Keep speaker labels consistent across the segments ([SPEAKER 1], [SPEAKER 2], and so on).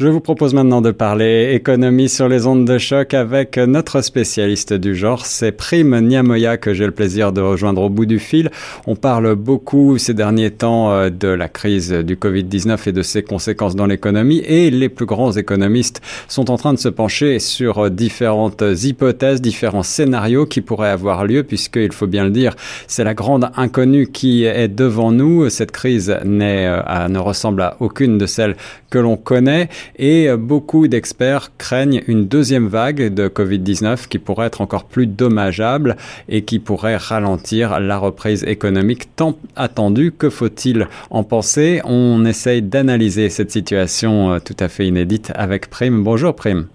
[SPEAKER 1] Je vous propose maintenant de parler économie sur les ondes de choc avec notre spécialiste du genre, c'est Prime Niamoya que j'ai le plaisir de rejoindre au bout du fil. On parle beaucoup ces derniers temps euh, de la crise du Covid-19 et de ses conséquences dans l'économie et les plus grands économistes sont en train de se pencher sur différentes hypothèses, différents scénarios qui pourraient avoir lieu puisqu'il faut bien le dire, c'est la grande inconnue qui est devant nous. Cette crise n'est, euh, ne ressemble à aucune de celles que l'on connaît et euh, beaucoup d'experts craignent une deuxième vague de Covid-19 qui pourrait être encore plus dommageable et qui pourrait ralentir la reprise économique tant attendue. Que faut-il en penser On essaye d'analyser cette situation euh, tout à fait inédite avec Prime. Bonjour Prime.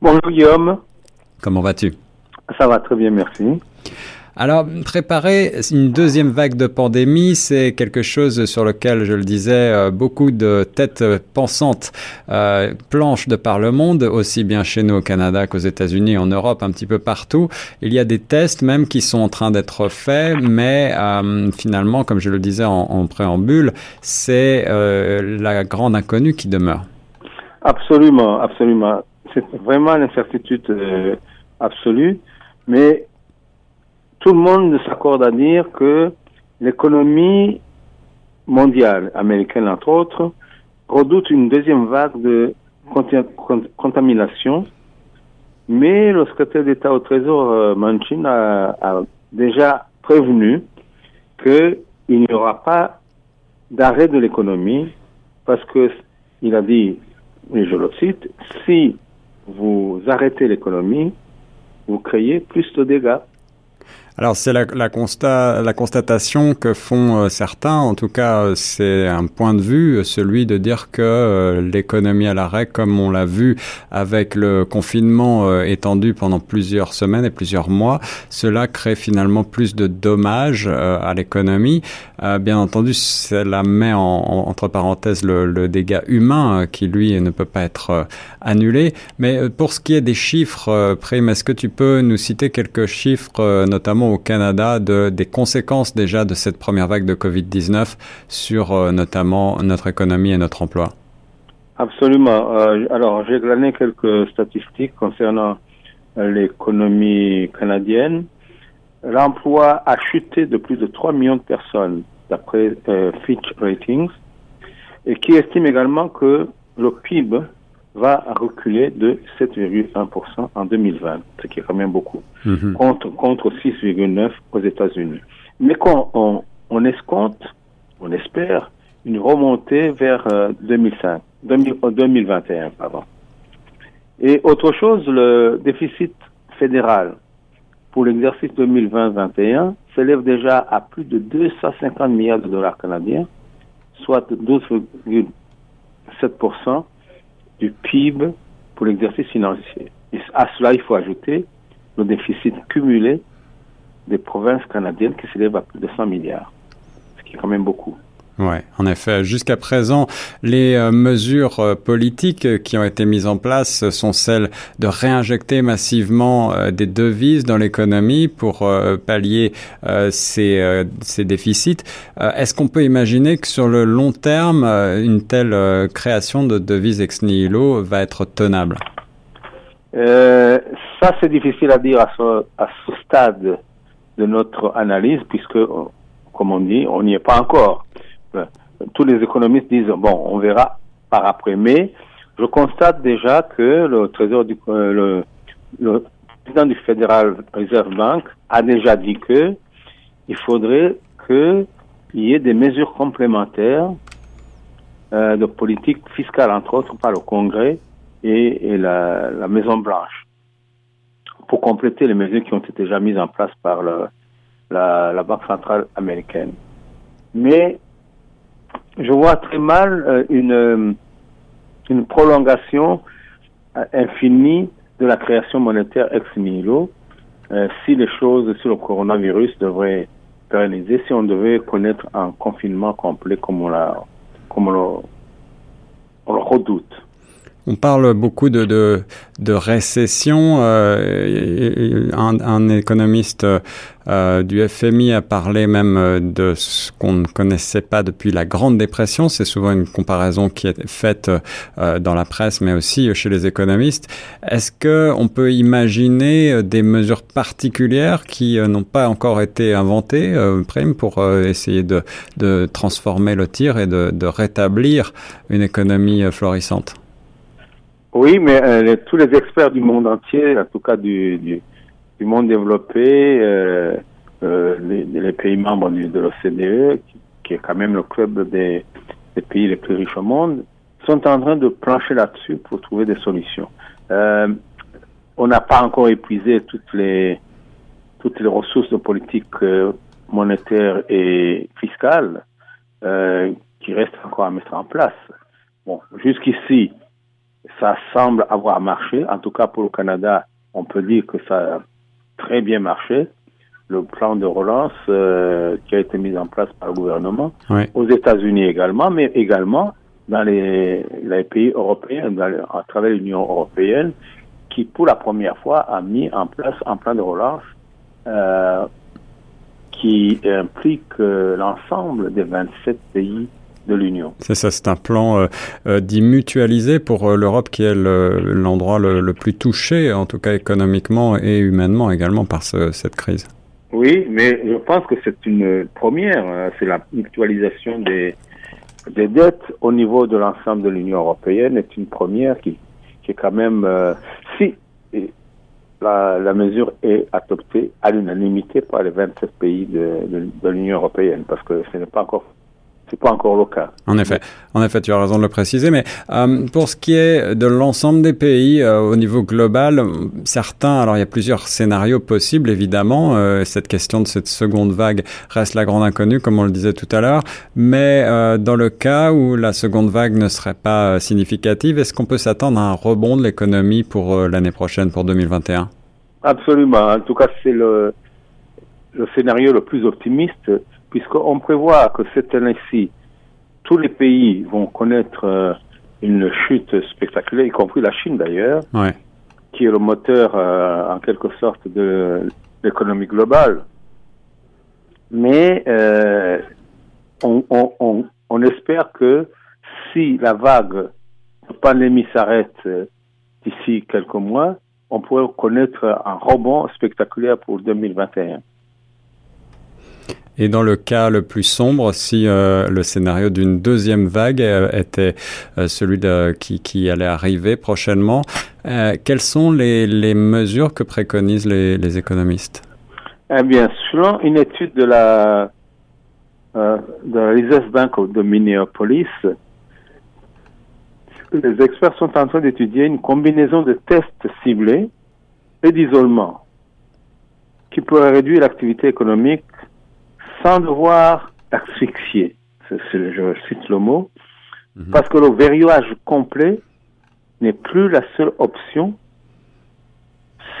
[SPEAKER 2] Bonjour Guillaume.
[SPEAKER 1] Comment vas-tu?
[SPEAKER 2] Ça va très bien, merci.
[SPEAKER 1] Alors, préparer une deuxième vague de pandémie, c'est quelque chose sur lequel, je le disais, euh, beaucoup de têtes pensantes euh, planchent de par le monde, aussi bien chez nous au Canada qu'aux États-Unis, en Europe, un petit peu partout. Il y a des tests même qui sont en train d'être faits, mais euh, finalement, comme je le disais en, préambule, c'est la grande inconnue qui demeure.
[SPEAKER 2] Absolument, absolument. C'est vraiment l'incertitude absolue, mais tout le monde s'accorde à dire que l'économie mondiale, américaine entre autres, redoute une deuxième vague de contamination. Mais le secrétaire d'État au Trésor, euh, Manchin, a, déjà prévenu qu'il n'y aura pas d'arrêt de l'économie parce que il a dit, et je le cite, si vous arrêtez l'économie, vous créez plus de dégâts.
[SPEAKER 1] Alors c'est la, constat, la constatation que font euh, certains, en tout cas euh, c'est un point de vue, celui de dire que euh, l'économie à l'arrêt, comme on l'a vu avec le confinement étendu pendant plusieurs semaines et plusieurs mois, cela crée finalement plus de dommages à l'économie. bien entendu, cela met en, entre parenthèses le, le dégât humain qui lui ne peut pas être annulé. Mais pour ce qui est des chiffres, Prime, est-ce que tu peux nous citer quelques chiffres, notamment au Canada de, des conséquences déjà de cette première vague de Covid-19 sur euh, notamment notre économie et notre emploi
[SPEAKER 2] Absolument. Euh, alors, j'ai glané quelques statistiques concernant euh, l'économie canadienne. L'emploi a chuté de plus de 3 millions de personnes, d'après Fitch Ratings, et qui estime également que le PIB va reculer de 7,1% en 2020, ce qui est quand même beaucoup, mhm. contre, contre 6,9% aux États-Unis. Mais quand on, on, escompte, on espère, une remontée vers 2005, euh, 2021, euh, pardon. Et autre chose, le déficit fédéral pour l'exercice 2020-2021 s'élève déjà à plus de 250 milliards de dollars canadiens, soit 12,7% du PIB pour l'exercice financier. Et à cela, il faut ajouter le déficit cumulé des provinces canadiennes qui s'élève à plus de 100 milliards, ce qui est quand même beaucoup.
[SPEAKER 1] Ouais, en effet. Jusqu'à présent, les euh, mesures euh, politiques qui ont été mises en place sont celles de réinjecter massivement euh, des devises dans l'économie pour pallier ces, ces, déficits. Est-ce qu'on peut imaginer que sur le long terme, une telle création de devises ex nihilo va être tenable?
[SPEAKER 2] Ça, c'est difficile à dire à ce stade de notre analyse, puisque, comme on dit, on n'y est pas encore tous les économistes disent bon, on verra par après. Mais je constate déjà que le euh, président du Federal Reserve Bank a déjà dit que il faudrait qu'il y ait des mesures complémentaires euh, de politique fiscale, entre autres par le Congrès et, la, la, Maison Blanche, pour compléter les mesures qui ont été déjà mises en place par la, la Banque centrale américaine. Mais je vois très mal euh, une, euh, une prolongation euh, infinie de la création monétaire ex nihilo si les choses sur le coronavirus devraient pérenniser, si on devait connaître un confinement complet comme on, l'a, comme on le redoute.
[SPEAKER 1] On parle beaucoup de, de, de récession. Euh, un, économiste euh, du FMI a parlé même euh, de ce qu'on ne connaissait pas depuis la Grande Dépression. C'est souvent une comparaison qui est faite euh, dans la presse, mais aussi chez les économistes. Est-ce que on peut imaginer des mesures particulières qui n'ont pas encore été inventées, Prime, pour essayer de, de, transformer le tir et de rétablir une économie florissante?
[SPEAKER 2] Oui, mais euh, tous les experts du monde entier, en tout cas du, du du monde développé, euh, euh, les, les, pays membres de l'OCDE, qui, qui, est quand même le club des, des, pays les plus riches au monde, sont en train de plancher là-dessus pour trouver des solutions. Euh, on n'a pas encore épuisé toutes les toutes les ressources de politique euh, monétaire et fiscale euh, qui restent encore à mettre en place. Bon, jusqu'ici, ça semble avoir marché. En tout cas, pour le Canada, on peut dire que ça très bien marché, le plan de relance euh, qui a été mis en place par le gouvernement, aux États-Unis également, mais également dans les, les pays européens, dans, à travers l'Union européenne, qui pour la première fois a mis en place un plan de relance euh, qui implique euh, l'ensemble des 27 pays de l'Union.
[SPEAKER 1] C'est ça, c'est un plan euh, euh, dit mutualisé pour euh, l'Europe qui est l'endroit le, le, le, plus touché, en tout cas économiquement et humainement également par ce, cette crise.
[SPEAKER 2] Oui, mais je pense que c'est une première, hein, c'est la mutualisation des, des dettes au niveau de l'ensemble de l'Union européenne est une première qui, qui est quand même, euh, si la, la, mesure est adoptée à l'unanimité par les 27 pays de, de, de l'Union européenne, parce que ce n'est pas encore c'est pas encore le cas.
[SPEAKER 1] En effet, en effet, tu as raison de le préciser. Mais euh, pour ce qui est de l'ensemble des pays euh, au niveau global, certains, alors il y a plusieurs scénarios possibles, évidemment. Euh, cette question de cette seconde vague reste la grande inconnue, comme on le disait tout à l'heure. Mais dans le cas où la seconde vague ne serait pas significative, est-ce qu'on peut s'attendre à un rebond de l'économie pour l'année prochaine, pour 2021
[SPEAKER 2] Absolument. En tout cas, c'est le, le scénario le plus optimiste puisqu'on prévoit que cette année-ci, tous les pays vont connaître euh, une chute spectaculaire, y compris la Chine d'ailleurs,
[SPEAKER 1] ouais.
[SPEAKER 2] qui est le moteur euh, en quelque sorte de l'économie globale. Mais euh, on, on, on, espère que si la vague de pandémie s'arrête d'ici quelques mois, on pourrait connaître un rebond spectaculaire pour 2021.
[SPEAKER 1] Et dans le cas le plus sombre, si euh, le scénario d'une deuxième vague euh, était euh, celui qui, allait arriver prochainement, quelles sont les, mesures que préconisent les, les économistes?
[SPEAKER 2] Eh bien, selon une étude de la, de la Reserve Bank de Minneapolis, les experts sont en train d'étudier une combinaison de tests ciblés et d'isolement qui pourrait réduire l'activité économique sans devoir asphyxier, je cite le mot, -hmm. parce que le verrouillage complet n'est plus la seule option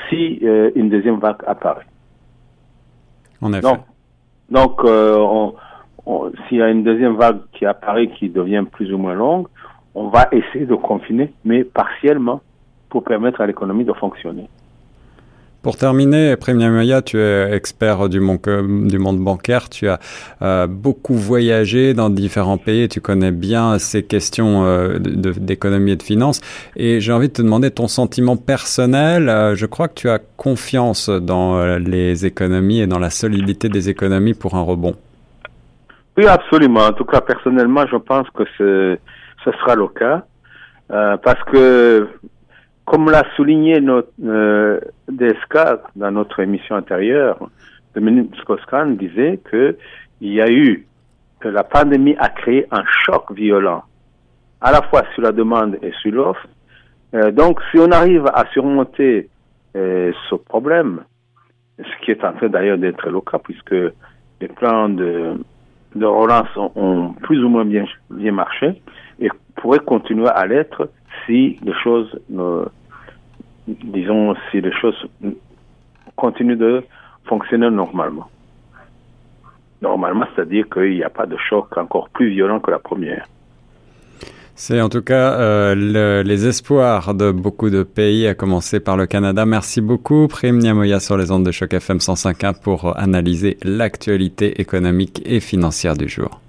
[SPEAKER 2] si euh, une deuxième vague apparaît.
[SPEAKER 1] En effet.
[SPEAKER 2] Donc, donc euh, s'il y a une deuxième vague qui apparaît, qui devient plus ou moins longue, on va essayer de confiner, mais partiellement, pour permettre à l'économie de fonctionner.
[SPEAKER 1] Pour terminer, Premier Maya, tu es expert du monde, monde bancaire, tu as euh, beaucoup voyagé dans différents pays, tu connais bien ces questions euh, d'économie et de finances. Et j'ai envie de te demander ton sentiment personnel. Euh, je crois que tu as confiance dans euh, les économies et dans la solidité des économies pour un rebond.
[SPEAKER 2] Oui, absolument. En tout cas, personnellement, je pense que ce sera le cas. Euh, parce que comme l'a souligné notre euh, DSK dans notre émission antérieure, Dominique Skoskan disait que il y a eu que la pandémie a créé un choc violent, à la fois sur la demande et sur l'offre. Euh, donc, si on arrive à surmonter euh, ce problème, ce qui est en train d'ailleurs d'être le cas, puisque les plans de, de relance ont, ont, plus ou moins bien, bien marché et pourraient continuer à l'être si les choses ne, disons, si les choses continuent de fonctionner normalement. Normalement, c'est-à-dire qu'il n'y a pas de choc encore plus violent que la première.
[SPEAKER 1] C'est en tout cas euh, les espoirs de beaucoup de pays, à commencer par le Canada. Merci beaucoup, Prime Niamoya sur les ondes de choc FM 105.1 pour analyser l'actualité économique et financière du jour.